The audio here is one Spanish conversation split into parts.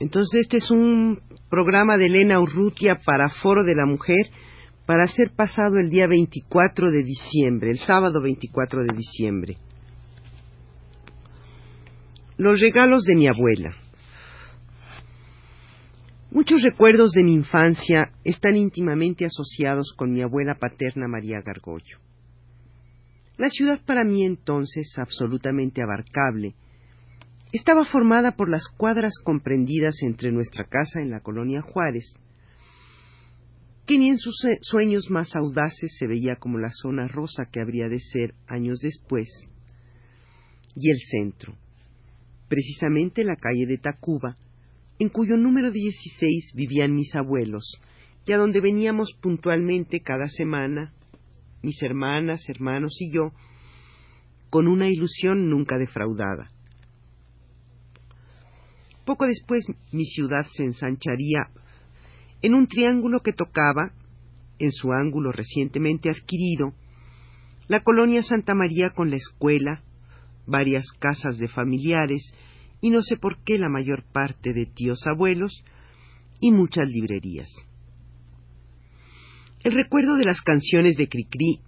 Entonces este es un programa de Elena Urrutia para Foro de la Mujer para ser pasado el día 24 de diciembre, el sábado 24 de diciembre. Los regalos de mi abuela. Muchos recuerdos de mi infancia están íntimamente asociados con mi abuela paterna María Gargollo. La ciudad para mí entonces, absolutamente abarcable, estaba formada por las cuadras comprendidas entre nuestra casa en la colonia Juárez, que ni en sus sueños más audaces se veía como la zona rosa que habría de ser años después, y el centro, precisamente la calle de Tacuba, en cuyo número 16 vivían mis abuelos, y a donde veníamos puntualmente cada semana, mis hermanas, hermanos y yo, con una ilusión nunca defraudada. Poco después mi ciudad se ensancharía en un triángulo que tocaba, en su ángulo recientemente adquirido, la colonia Santa María con la escuela, varias casas de familiares y no sé por qué la mayor parte de tíos abuelos y muchas librerías. El recuerdo de las canciones de Cricri,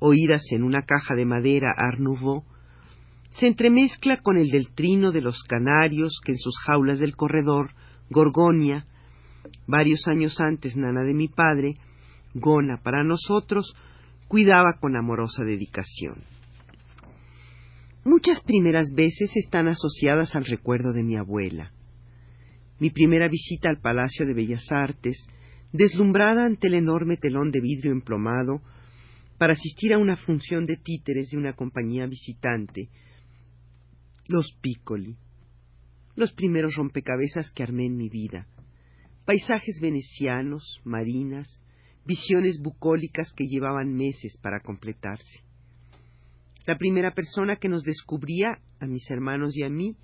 oídas en una caja de madera Art se entremezcla con el del trino de los canarios que en sus jaulas del corredor, Gorgonia, varios años antes nana de mi padre, Gona para nosotros, cuidaba con amorosa dedicación. Muchas primeras veces están asociadas al recuerdo de mi abuela. Mi primera visita al Palacio de Bellas Artes, deslumbrada ante el enorme telón de vidrio emplomado, para asistir a una función de títeres de una compañía visitante, los Piccoli, los primeros rompecabezas que armé en mi vida, paisajes venecianos, marinas, visiones bucólicas que llevaban meses para completarse. La primera persona que nos descubría, a mis hermanos y a mí,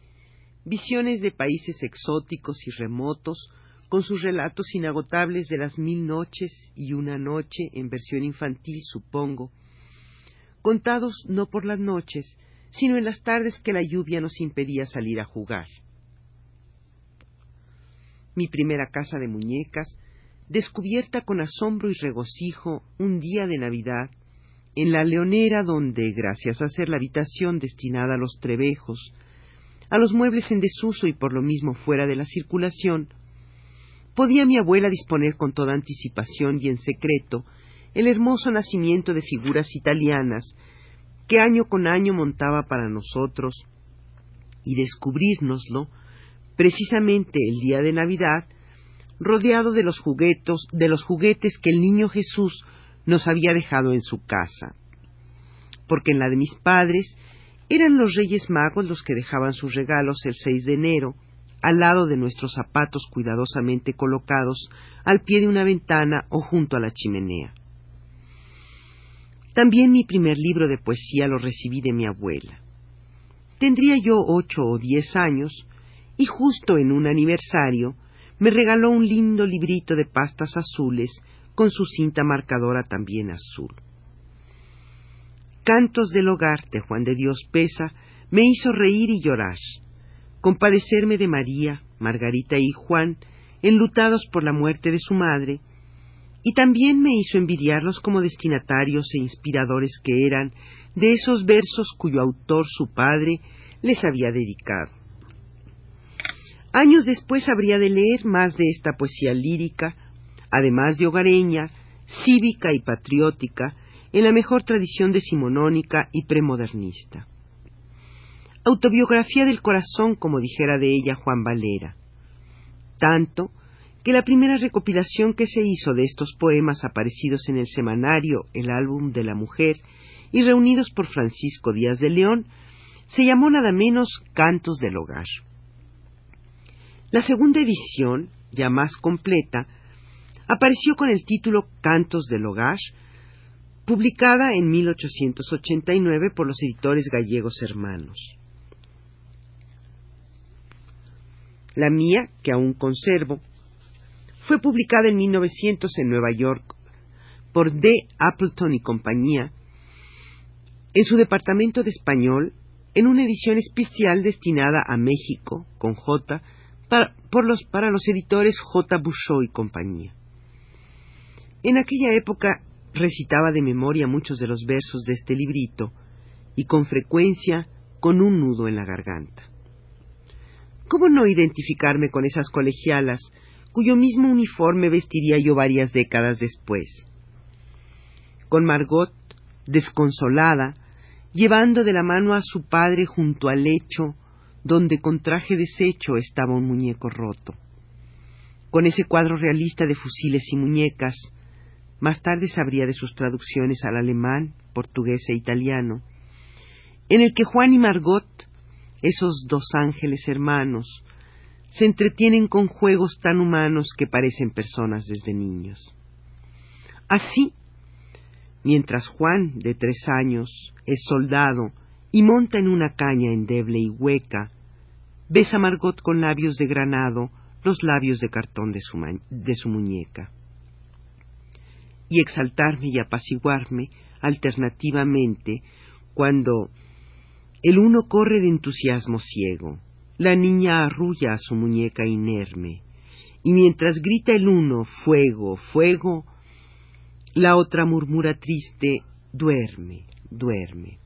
visiones de países exóticos y remotos, con sus relatos inagotables de las mil noches y una noche en versión infantil, supongo, contados no por las noches, sino en las tardes que la lluvia nos impedía salir a jugar. Mi primera casa de muñecas, descubierta con asombro y regocijo un día de Navidad, en la leonera donde, gracias a ser la habitación destinada a los trebejos, a los muebles en desuso y por lo mismo fuera de la circulación, podía mi abuela disponer con toda anticipación y en secreto el hermoso nacimiento de figuras italianas que año con año montaba para nosotros y descubrírnoslo precisamente el día de Navidad, rodeado de los juguetos, de los juguetes que el niño Jesús nos había dejado en su casa. Porque en la de mis padres eran los Reyes Magos los que dejaban sus regalos el 6 de enero, al lado de nuestros zapatos cuidadosamente colocados al pie de una ventana o junto a la chimenea. También mi primer libro de poesía lo recibí de mi abuela. Tendría yo ocho o diez años y justo en un aniversario me regaló un lindo librito de pastas azules con su cinta marcadora también azul. Cantos del hogar de Juan de Dios Pesa me hizo reír y llorar, compadecerme de María, Margarita y Juan, enlutados por la muerte de su madre, y también me hizo envidiarlos como destinatarios e inspiradores que eran de esos versos cuyo autor su padre les había dedicado. Años después habría de leer más de esta poesía lírica, además de hogareña, cívica y patriótica, en la mejor tradición decimonónica y premodernista. Autobiografía del corazón, como dijera de ella Juan Valera. Tanto que la primera recopilación que se hizo de estos poemas aparecidos en el semanario El álbum de la mujer y reunidos por Francisco Díaz de León se llamó nada menos Cantos del Hogar. La segunda edición, ya más completa, apareció con el título Cantos del Hogar, publicada en 1889 por los editores gallegos hermanos. La mía, que aún conservo, fue publicada en 1900 en Nueva York por D. Appleton y compañía, en su departamento de español, en una edición especial destinada a México, con J, para, los, para los editores J. Bouchot y compañía. En aquella época recitaba de memoria muchos de los versos de este librito y con frecuencia con un nudo en la garganta. ¿Cómo no identificarme con esas colegialas cuyo mismo uniforme vestiría yo varias décadas después? Con Margot, desconsolada, llevando de la mano a su padre junto al lecho donde con traje deshecho estaba un muñeco roto. Con ese cuadro realista de fusiles y muñecas, más tarde sabría de sus traducciones al alemán, portugués e italiano, en el que Juan y Margot, esos dos ángeles hermanos, se entretienen con juegos tan humanos que parecen personas desde niños. Así, mientras Juan, de tres años, es soldado y monta en una caña endeble y hueca, besa Margot con labios de granado los labios de cartón de su, de su muñeca. Y exaltarme y apaciguarme alternativamente cuando el uno corre de entusiasmo ciego, la niña arrulla a su muñeca inerme, y mientras grita el uno fuego, fuego, la otra murmura triste duerme, duerme.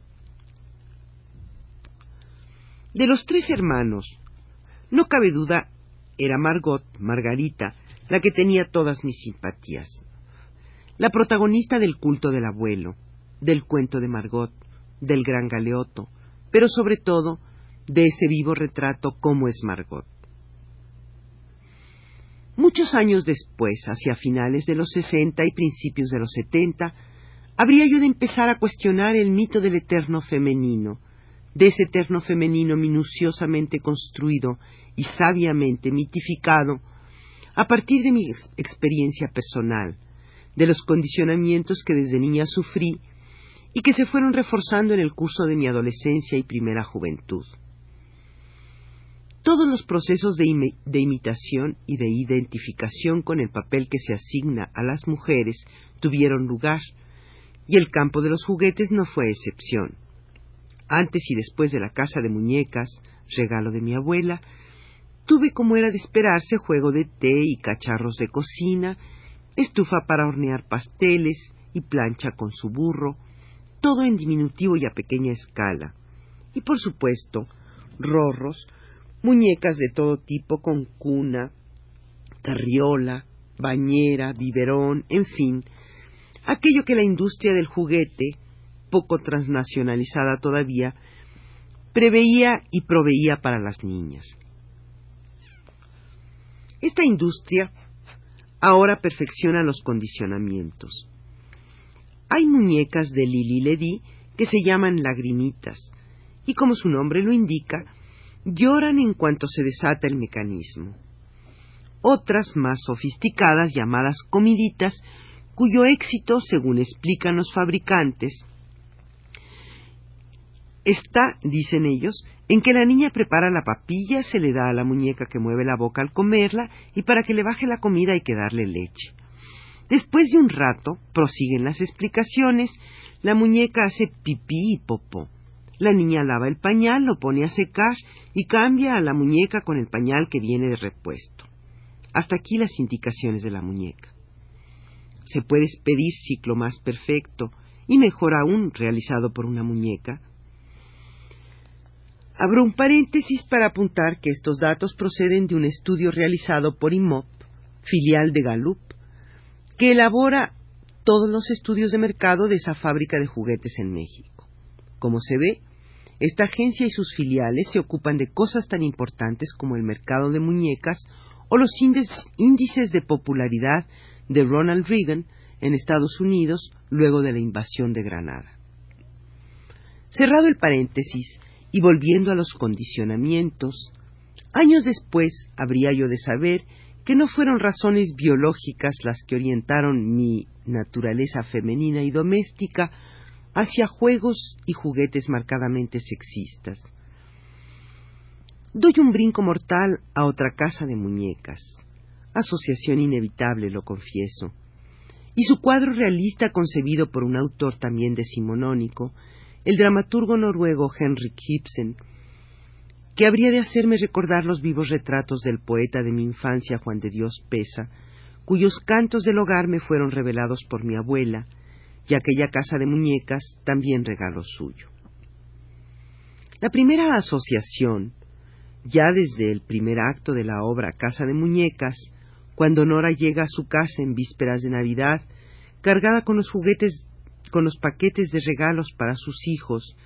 De los tres hermanos, no cabe duda, era Margot, Margarita, la que tenía todas mis simpatías. La protagonista del culto del abuelo, del cuento de Margot, del gran galeoto, pero sobre todo de ese vivo retrato como es Margot. Muchos años después, hacia finales de los sesenta y principios de los setenta, habría yo de empezar a cuestionar el mito del eterno femenino, de ese eterno femenino minuciosamente construido y sabiamente mitificado a partir de mi experiencia personal, de los condicionamientos que desde niña sufrí y que se fueron reforzando en el curso de mi adolescencia y primera juventud. Todos los procesos de, imitación y de identificación con el papel que se asigna a las mujeres tuvieron lugar, y el campo de los juguetes no fue excepción antes y después de la casa de muñecas, regalo de mi abuela, tuve como era de esperarse juego de té y cacharros de cocina, estufa para hornear pasteles y plancha con su burro, todo en diminutivo y a pequeña escala. Y por supuesto, rorros, muñecas de todo tipo con cuna, carriola, bañera, biberón, en fin, aquello que la industria del juguete poco transnacionalizada todavía, preveía y proveía para las niñas. Esta industria ahora perfecciona los condicionamientos. Hay muñecas de Lili Ledy que se llaman lagrimitas y como su nombre lo indica, lloran en cuanto se desata el mecanismo. Otras más sofisticadas llamadas comiditas, cuyo éxito, según explican los fabricantes, está, dicen ellos, en que la niña prepara la papilla, se le da a la muñeca que mueve la boca al comerla, y para que le baje la comida hay que darle leche. Después de un rato, prosiguen las explicaciones, la muñeca hace pipí y popó. La niña lava el pañal, lo pone a secar y cambia a la muñeca con el pañal que viene de repuesto. Hasta aquí las indicaciones de la muñeca. Se puede pedir ciclo más perfecto y mejor aún realizado por una muñeca, Abro un paréntesis para apuntar que estos datos proceden de un estudio realizado por IMOP, filial de Gallup, que elabora todos los estudios de mercado de esa fábrica de juguetes en México. Como se ve, esta agencia y sus filiales se ocupan de cosas tan importantes como el mercado de muñecas o los índices de popularidad de Ronald Reagan en Estados Unidos luego de la invasión de Granada. Cerrado el paréntesis, y volviendo a los condicionamientos, años después habría yo de saber que no fueron razones biológicas las que orientaron mi naturaleza femenina y doméstica hacia juegos y juguetes marcadamente sexistas. Doy un brinco mortal a otra casa de muñecas, asociación inevitable, lo confieso, y su cuadro realista concebido por un autor también decimonónico, el dramaturgo noruego Henrik Ibsen, que habría de hacerme recordar los vivos retratos del poeta de mi infancia Juan de Dios Pesa, cuyos cantos del hogar me fueron revelados por mi abuela, y aquella casa de muñecas también regalo suyo. La primera asociación, ya desde el primer acto de la obra Casa de Muñecas, cuando Nora llega a su casa en vísperas de Navidad, cargada con los juguetes, con los paquetes de regalos para sus hijos,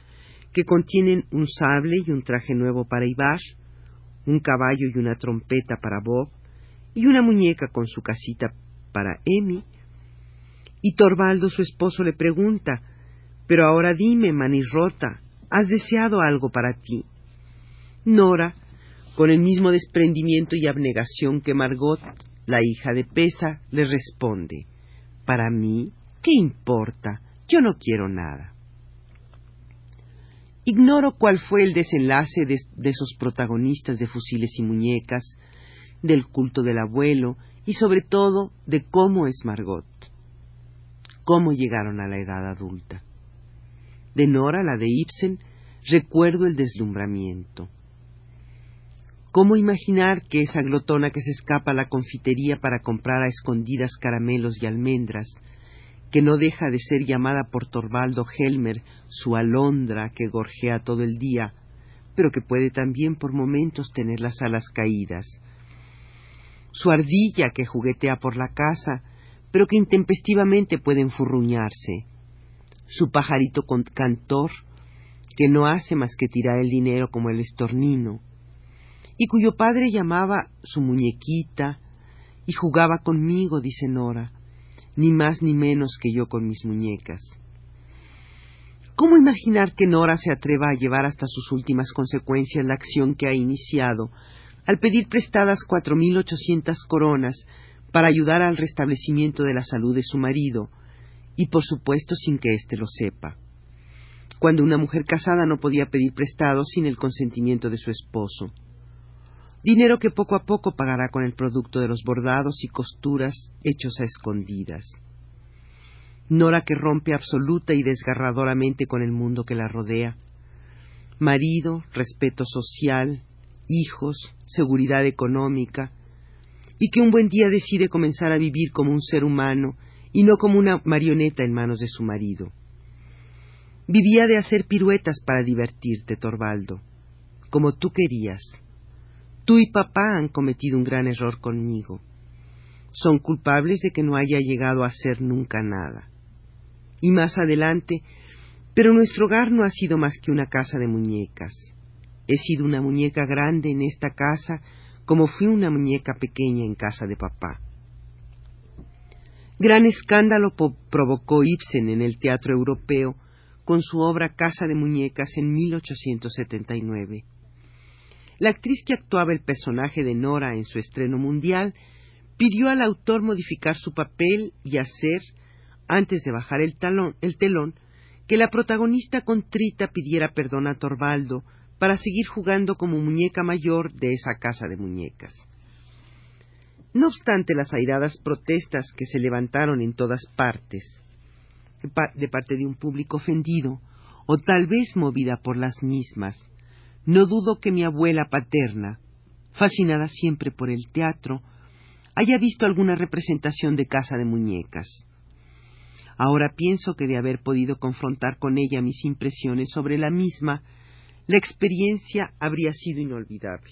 que contienen un sable y un traje nuevo para Ibar, un caballo y una trompeta para Bob, y una muñeca con su casita para Emi. Y Torvaldo, su esposo, le pregunta, Pero ahora dime, manirrota, ¿has deseado algo para ti? Nora, con el mismo desprendimiento y abnegación que Margot, la hija de Pesa, le responde, Para mí, ¿qué importa? Yo no quiero nada. Ignoro cuál fue el desenlace de, esos protagonistas de fusiles y muñecas, del culto del abuelo y sobre todo de cómo es Margot, cómo llegaron a la edad adulta. De Nora, la de Ibsen, recuerdo el deslumbramiento. ¿Cómo imaginar que esa glotona que se escapa a la confitería para comprar a escondidas caramelos y almendras, que no deja de ser llamada por Torvaldo Helmer su alondra que gorjea todo el día, pero que puede también por momentos tener las alas caídas. Su ardilla que juguetea por la casa, pero que intempestivamente puede enfurruñarse. Su pajarito cantor, que no hace más que tirar el dinero como el estornino, y cuyo padre llamaba su muñequita, y jugaba conmigo, dice Nora, ni más ni menos que yo con mis muñecas. ¿Cómo imaginar que Nora se atreva a llevar hasta sus últimas consecuencias la acción que ha iniciado al pedir prestadas cuatro mil ochocientas coronas para ayudar al restablecimiento de la salud de su marido, y por supuesto sin que éste lo sepa? Cuando una mujer casada no podía pedir prestado sin el consentimiento de su esposo dinero que poco a poco pagará con el producto de los bordados y costuras hechos a escondidas. Nora que rompe absoluta y desgarradoramente con el mundo que la rodea. Marido, respeto social, hijos, seguridad económica, y que un buen día decide comenzar a vivir como un ser humano y no como una marioneta en manos de su marido. Vivía de hacer piruetas para divertirte, Torvaldo, como tú querías Tú y papá han cometido un gran error conmigo. Son culpables de que no haya llegado a ser nunca nada. Y más adelante, pero nuestro hogar no ha sido más que una casa de muñecas. He sido una muñeca grande en esta casa como fui una muñeca pequeña en casa de papá. Gran escándalo provocó Ibsen en el teatro europeo con su obra Casa de Muñecas en 1879. La actriz que actuaba el personaje de Nora en su estreno mundial pidió al autor modificar su papel y hacer, antes de bajar el, el telón, que la protagonista contrita pidiera perdón a Torvaldo para seguir jugando como muñeca mayor de esa casa de muñecas. No obstante las airadas protestas que se levantaron en todas partes, de parte de un público ofendido, o tal vez movida por las mismas, no dudo que mi abuela paterna, fascinada siempre por el teatro, haya visto alguna representación de casa de muñecas. Ahora pienso que de haber podido confrontar con ella mis impresiones sobre la misma, la experiencia habría sido inolvidable.